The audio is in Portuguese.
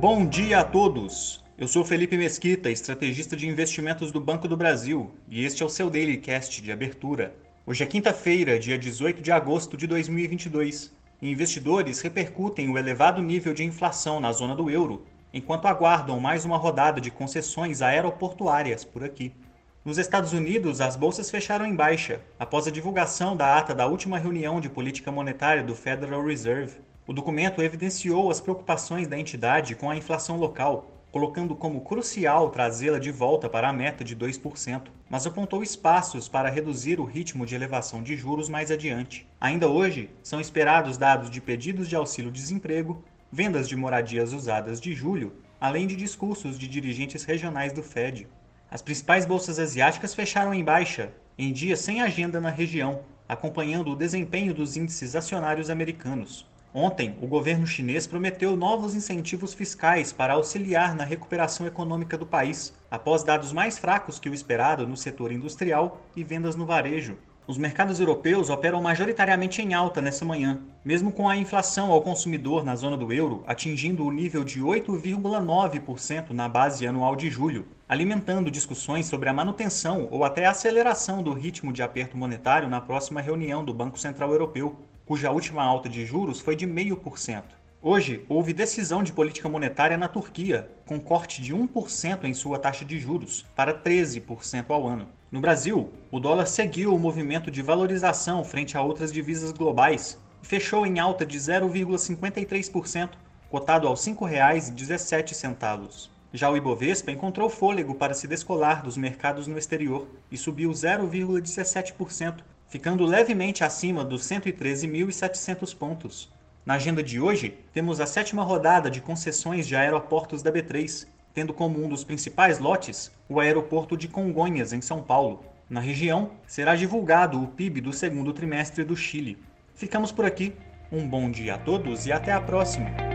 Bom dia a todos! Eu sou Felipe Mesquita, estrategista de investimentos do Banco do Brasil, e este é o seu Daily Cast de abertura. Hoje é quinta-feira, dia 18 de agosto de 2022, e investidores repercutem o elevado nível de inflação na zona do euro, enquanto aguardam mais uma rodada de concessões aeroportuárias por aqui. Nos Estados Unidos, as bolsas fecharam em baixa, após a divulgação da ata da última reunião de política monetária do Federal Reserve. O documento evidenciou as preocupações da entidade com a inflação local, colocando como crucial trazê-la de volta para a meta de 2%, mas apontou espaços para reduzir o ritmo de elevação de juros mais adiante. Ainda hoje, são esperados dados de pedidos de auxílio-desemprego, vendas de moradias usadas de julho, além de discursos de dirigentes regionais do Fed. As principais bolsas asiáticas fecharam em baixa, em dia sem agenda na região, acompanhando o desempenho dos índices acionários americanos. Ontem, o governo chinês prometeu novos incentivos fiscais para auxiliar na recuperação econômica do país, após dados mais fracos que o esperado no setor industrial e vendas no varejo. Os mercados europeus operam majoritariamente em alta nessa manhã, mesmo com a inflação ao consumidor na zona do euro atingindo o nível de 8,9% na base anual de julho, alimentando discussões sobre a manutenção ou até aceleração do ritmo de aperto monetário na próxima reunião do Banco Central Europeu, cuja última alta de juros foi de 0,5%. Hoje, houve decisão de política monetária na Turquia, com corte de 1% em sua taxa de juros para 13% ao ano. No Brasil, o dólar seguiu o movimento de valorização frente a outras divisas globais e fechou em alta de 0,53%, cotado aos R$ 5,17. Já o Ibovespa encontrou fôlego para se descolar dos mercados no exterior e subiu 0,17%, ficando levemente acima dos 113.700 pontos. Na agenda de hoje, temos a sétima rodada de concessões de aeroportos da B3, tendo como um dos principais lotes o aeroporto de Congonhas, em São Paulo. Na região, será divulgado o PIB do segundo trimestre do Chile. Ficamos por aqui. Um bom dia a todos e até a próxima!